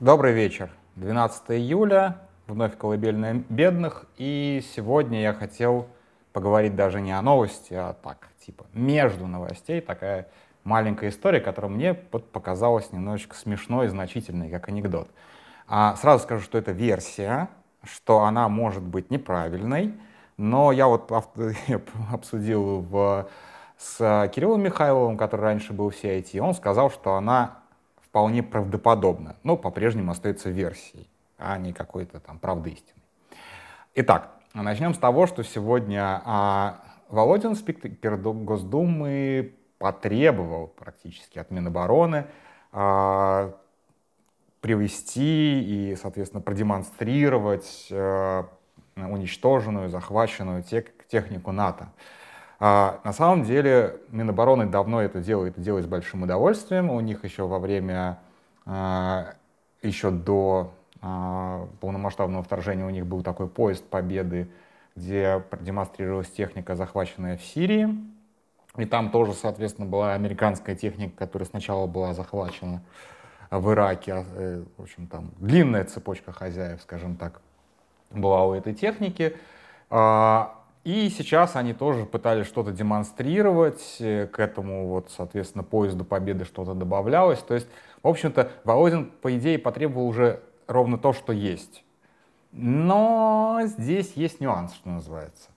Добрый вечер. 12 июля, вновь колыбельная бедных, и сегодня я хотел поговорить даже не о новости, а так, типа, между новостей, такая маленькая история, которая мне показалась немножечко смешной и значительной, как анекдот. А сразу скажу, что это версия, что она может быть неправильной, но я вот обсудил в, с Кириллом Михайловым, который раньше был в CIT, он сказал, что она вполне правдоподобно, но по-прежнему остается версией, а не какой-то там правды истины. Итак, начнем с того, что сегодня а, Володин, спикер Госдумы, потребовал практически от Минобороны а, привести и, соответственно, продемонстрировать а, уничтоженную, захваченную тех, технику НАТО. А, на самом деле Минобороны давно это делает, и делает с большим удовольствием. У них еще во время, а, еще до а, полномасштабного вторжения у них был такой поезд победы, где продемонстрировалась техника, захваченная в Сирии. И там тоже, соответственно, была американская техника, которая сначала была захвачена в Ираке. Э, в общем, там длинная цепочка хозяев, скажем так, была у этой техники. И сейчас они тоже пытались что-то демонстрировать, э, к этому вот, соответственно, поезду победы что-то добавлялось. То есть, в общем-то, Володин, по идее, потребовал уже ровно то, что есть. Но здесь есть нюанс, что называется.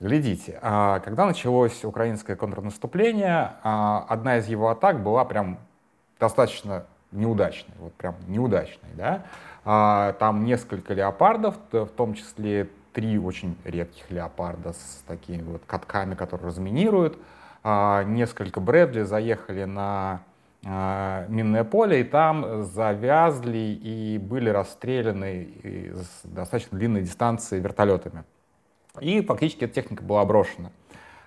Глядите, а, когда началось украинское контрнаступление, а, одна из его атак была прям достаточно неудачной, вот прям неудачной, да. А, там несколько леопардов, в том числе три очень редких леопарда с такими вот катками, которые разминируют. А, несколько Брэдли заехали на а, минное поле, и там завязли и были расстреляны с достаточно длинной дистанции вертолетами. И фактически эта техника была брошена.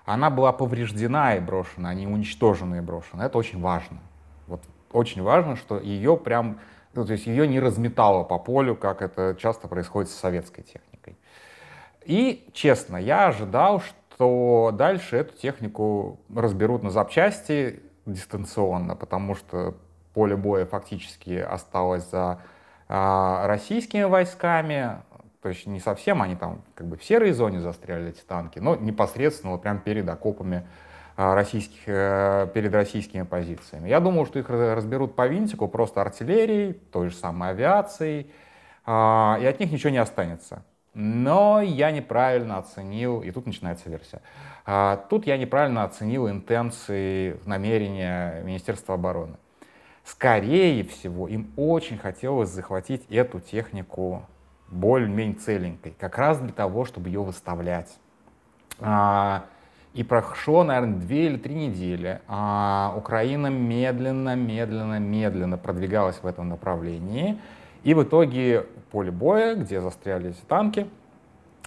Она была повреждена и брошена, а не уничтожена и брошена. Это очень важно. Вот очень важно, что ее прям, ну, то есть ее не разметало по полю, как это часто происходит с советской техникой. И, честно, я ожидал, что дальше эту технику разберут на запчасти дистанционно, потому что поле боя фактически осталось за а, российскими войсками, то есть не совсем, они там как бы в серой зоне застряли эти танки, но непосредственно вот прямо перед окопами а, российских, э, перед российскими позициями. Я думал, что их разберут по винтику, просто артиллерией, той же самой авиацией, а, и от них ничего не останется. Но я неправильно оценил, и тут начинается версия, а, тут я неправильно оценил интенции, намерения Министерства обороны. Скорее всего, им очень хотелось захватить эту технику более-менее целенькой, как раз для того, чтобы ее выставлять. А, и прошло, наверное, две или три недели. А Украина медленно, медленно, медленно продвигалась в этом направлении. И в итоге поле боя, где застряли эти танки,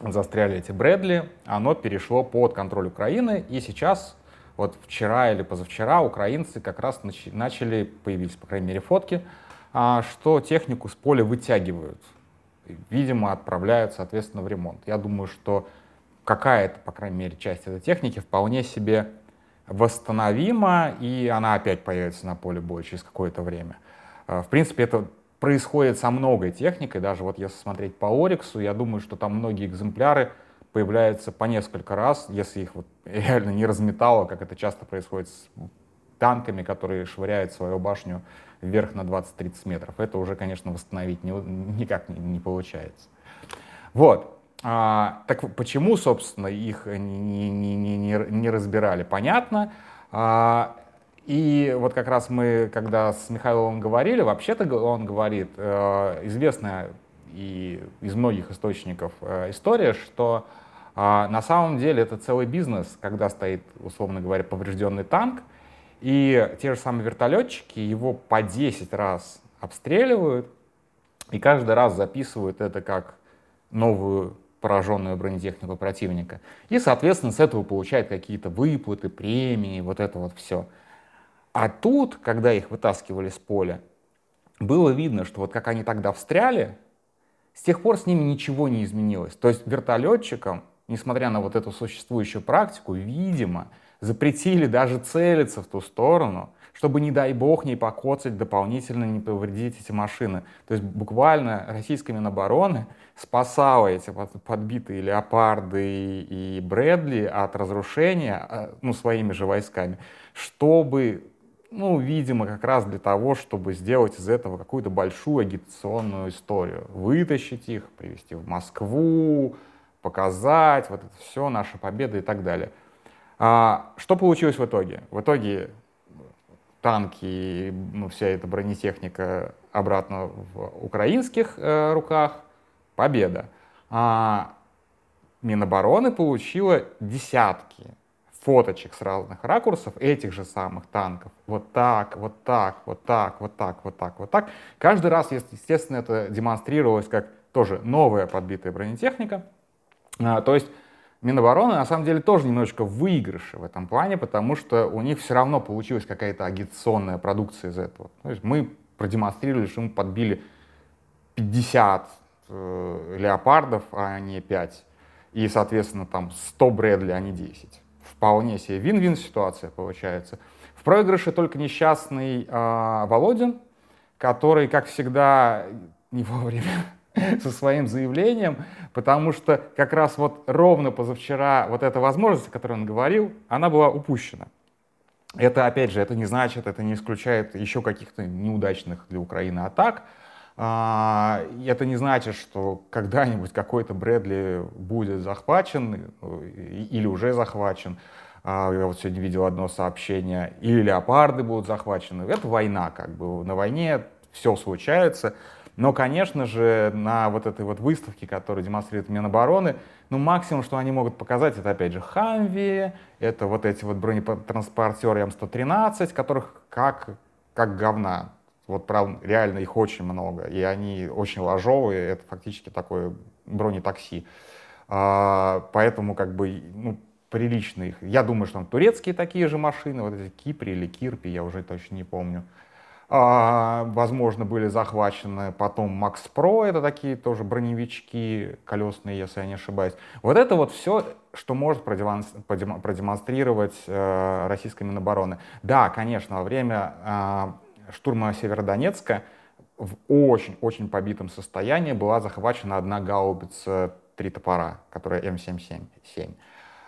застряли эти Брэдли, оно перешло под контроль Украины, и сейчас, вот вчера или позавчера, украинцы как раз начали, появились, по крайней мере, фотки, а, что технику с поля вытягивают. Видимо, отправляют, соответственно, в ремонт. Я думаю, что какая-то, по крайней мере, часть этой техники вполне себе восстановима, и она опять появится на поле боя через какое-то время. А, в принципе, это происходит со многой техникой, даже вот если смотреть по Ориксу, я думаю, что там многие экземпляры появляются по несколько раз, если их вот реально не разметало, как это часто происходит с танками, которые швыряют свою башню вверх на 20-30 метров. Это уже, конечно, восстановить не, никак не, не получается. Вот. А, так почему, собственно, их не, не, не, не, разбирали? Понятно. А, и вот как раз мы, когда с Михаиловым говорили, вообще-то он говорит, э, известная и из многих источников э, история, что э, на самом деле это целый бизнес, когда стоит, условно говоря, поврежденный танк, и те же самые вертолетчики его по 10 раз обстреливают, и каждый раз записывают это как новую пораженную бронетехнику противника. И, соответственно, с этого получают какие-то выплаты, премии, вот это вот все. А тут, когда их вытаскивали с поля, было видно, что вот как они тогда встряли, с тех пор с ними ничего не изменилось. То есть вертолетчикам, несмотря на вот эту существующую практику, видимо, запретили даже целиться в ту сторону, чтобы, не дай бог, не покоцать дополнительно, не повредить эти машины. То есть буквально российская Минобороны спасала эти подбитые леопарды и, Брэдли от разрушения а, ну, своими же войсками, чтобы ну, видимо, как раз для того, чтобы сделать из этого какую-то большую агитационную историю. Вытащить их, привести в Москву, показать, вот это все, наша победа и так далее. А, что получилось в итоге? В итоге танки, ну, вся эта бронетехника обратно в украинских э, руках, победа. А Минобороны получила десятки фоточек с разных ракурсов этих же самых танков. Вот так, вот так, вот так, вот так, вот так, вот так. Каждый раз, естественно, это демонстрировалось как тоже новая подбитая бронетехника. А, то есть Минобороны на самом деле тоже немножечко выигрыши в этом плане, потому что у них все равно получилась какая-то агитационная продукция из этого. То есть мы продемонстрировали, что мы подбили 50 э, леопардов, а не 5. И, соответственно, там 100 Брэдли, а не 10. Вполне себе вин-вин ситуация получается. В проигрыше только несчастный э, Володин, который, как всегда, не вовремя со своим заявлением, потому что как раз вот ровно позавчера вот эта возможность, о которой он говорил, она была упущена. Это, опять же, это не значит, это не исключает еще каких-то неудачных для Украины атак. А, это не значит, что когда-нибудь какой-то Брэдли будет захвачен или уже захвачен. А, я вот сегодня видел одно сообщение, или леопарды будут захвачены. Это война, как бы. На войне все случается. Но, конечно же, на вот этой вот выставке, которую демонстрирует Минобороны, ну, максимум, что они могут показать, это, опять же, Хамви, это вот эти вот бронетранспортеры М113, которых как, как говна. Вот, правда, реально их очень много, и они очень ложовые, это фактически такое бронетакси. А, поэтому, как бы, ну, прилично их. Я думаю, что там турецкие такие же машины, вот эти Кипри или Кирпи, я уже точно не помню. А, возможно, были захвачены потом Макс Про, это такие тоже броневички колесные, если я не ошибаюсь. Вот это вот все, что может продемонстрировать э, российская Минобороны. Да, конечно, во время а, штурма Северодонецка в очень-очень побитом состоянии была захвачена одна гаубица «Три топора», которая М777.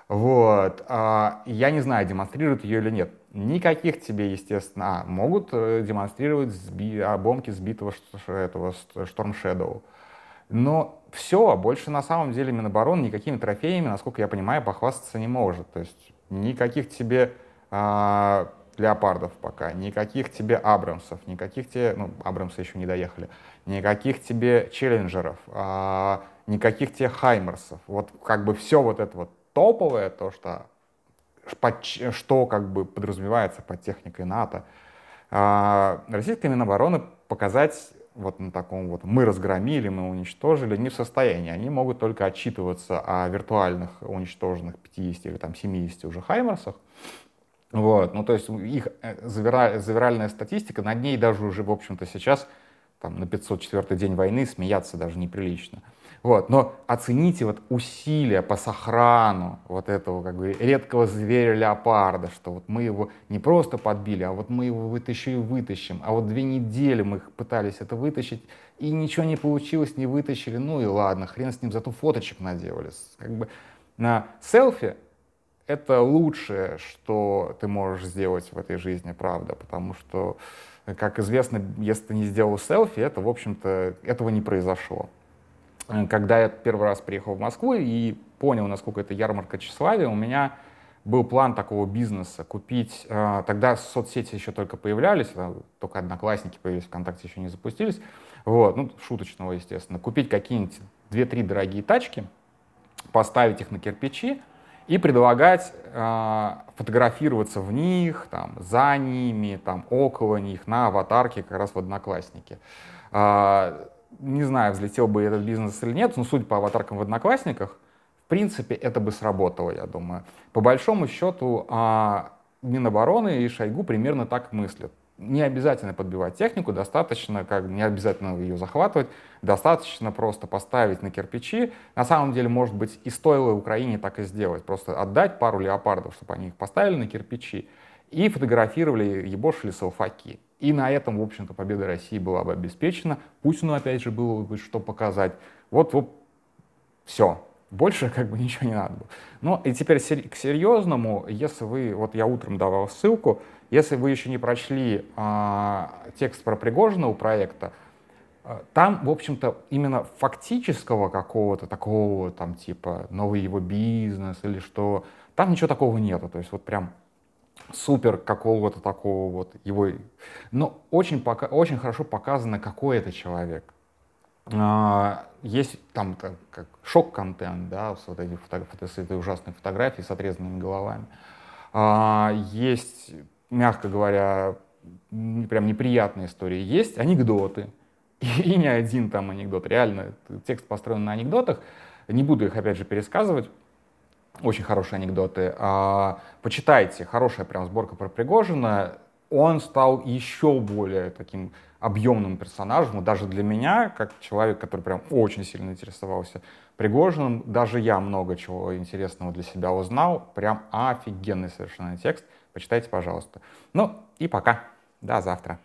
Вот. А, я не знаю, демонстрируют ее или нет. Никаких тебе, естественно, а, могут э, демонстрировать сби, обломки сбитого этого Storm Shadow. Но все, больше на самом деле Минобороны никакими трофеями, насколько я понимаю, похвастаться не может. То есть никаких тебе а, леопардов пока, никаких тебе Абрамсов, никаких тебе, ну, Абрамсы еще не доехали, никаких тебе челленджеров, а, никаких тебе Хаймерсов. Вот как бы все вот это вот топовое, то, что, под, что как бы подразумевается под техникой НАТО. А, российская Минобороны показать вот на таком вот мы разгромили, мы уничтожили, не в состоянии. Они могут только отчитываться о виртуальных уничтоженных 50 или там 70 уже Хаймерсах. Вот, ну то есть их э, завиральная статистика, над ней даже уже, в общем-то, сейчас, там, на 504 день войны смеяться даже неприлично. Вот. Но оцените вот усилия по сохрану вот этого как бы редкого зверя леопарда, что вот мы его не просто подбили, а вот мы его вытащим и вытащим. А вот две недели мы пытались это вытащить, и ничего не получилось, не вытащили. Ну и ладно, хрен с ним, зато фоточек наделали. Как бы на селфи это лучшее, что ты можешь сделать в этой жизни, правда, потому что, как известно, если ты не сделал селфи, это, в общем-то, этого не произошло. Э, когда я первый раз приехал в Москву и понял, насколько это ярмарка тщеславия, у меня был план такого бизнеса, купить, э, тогда соцсети еще только появлялись, только одноклассники появились, ВКонтакте еще не запустились, вот, ну, шуточного, естественно, купить какие-нибудь 2-3 дорогие тачки, поставить их на кирпичи и предлагать э, фотографироваться в них, там, за ними, там, около них, на аватарке как раз в Одноклассники. Э, не знаю, взлетел бы этот бизнес или нет, но судя по аватаркам в Одноклассниках, в принципе, это бы сработало, я думаю. По большому счету, а, Минобороны и Шойгу примерно так мыслят. Не обязательно подбивать технику, достаточно, как не обязательно ее захватывать, достаточно просто поставить на кирпичи. На самом деле, может быть, и стоило Украине так и сделать, просто отдать пару леопардов, чтобы они их поставили на кирпичи и фотографировали, ебошили салфаки. И на этом, в общем-то, победа России была бы обеспечена. Путину, опять же, было бы что показать. Вот, вот, все. Больше как бы ничего не надо было. Ну и теперь к серьезному, если вы, вот я утром давал ссылку, если вы еще не прочли а, текст про Пригожина у проекта, а, там, в общем-то, именно фактического какого-то такого, там, типа, новый его бизнес или что, там ничего такого нету. То есть вот прям супер какого-то такого вот его... Но очень, пока, очень хорошо показано, какой это человек. А, есть там как шок-контент, да, вот эти фото, с этой ужасной фотографией с отрезанными головами. А, есть, мягко говоря, прям неприятные истории. Есть анекдоты. И, и не один там анекдот. Реально, текст построен на анекдотах. Не буду их, опять же, пересказывать. Очень хорошие анекдоты. А, почитайте, хорошая прям сборка про Пригожина. Он стал еще более таким объемным персонажем. даже для меня, как человек, который прям очень сильно интересовался Пригожиным, даже я много чего интересного для себя узнал. Прям офигенный совершенно текст. Почитайте, пожалуйста. Ну и пока. До завтра.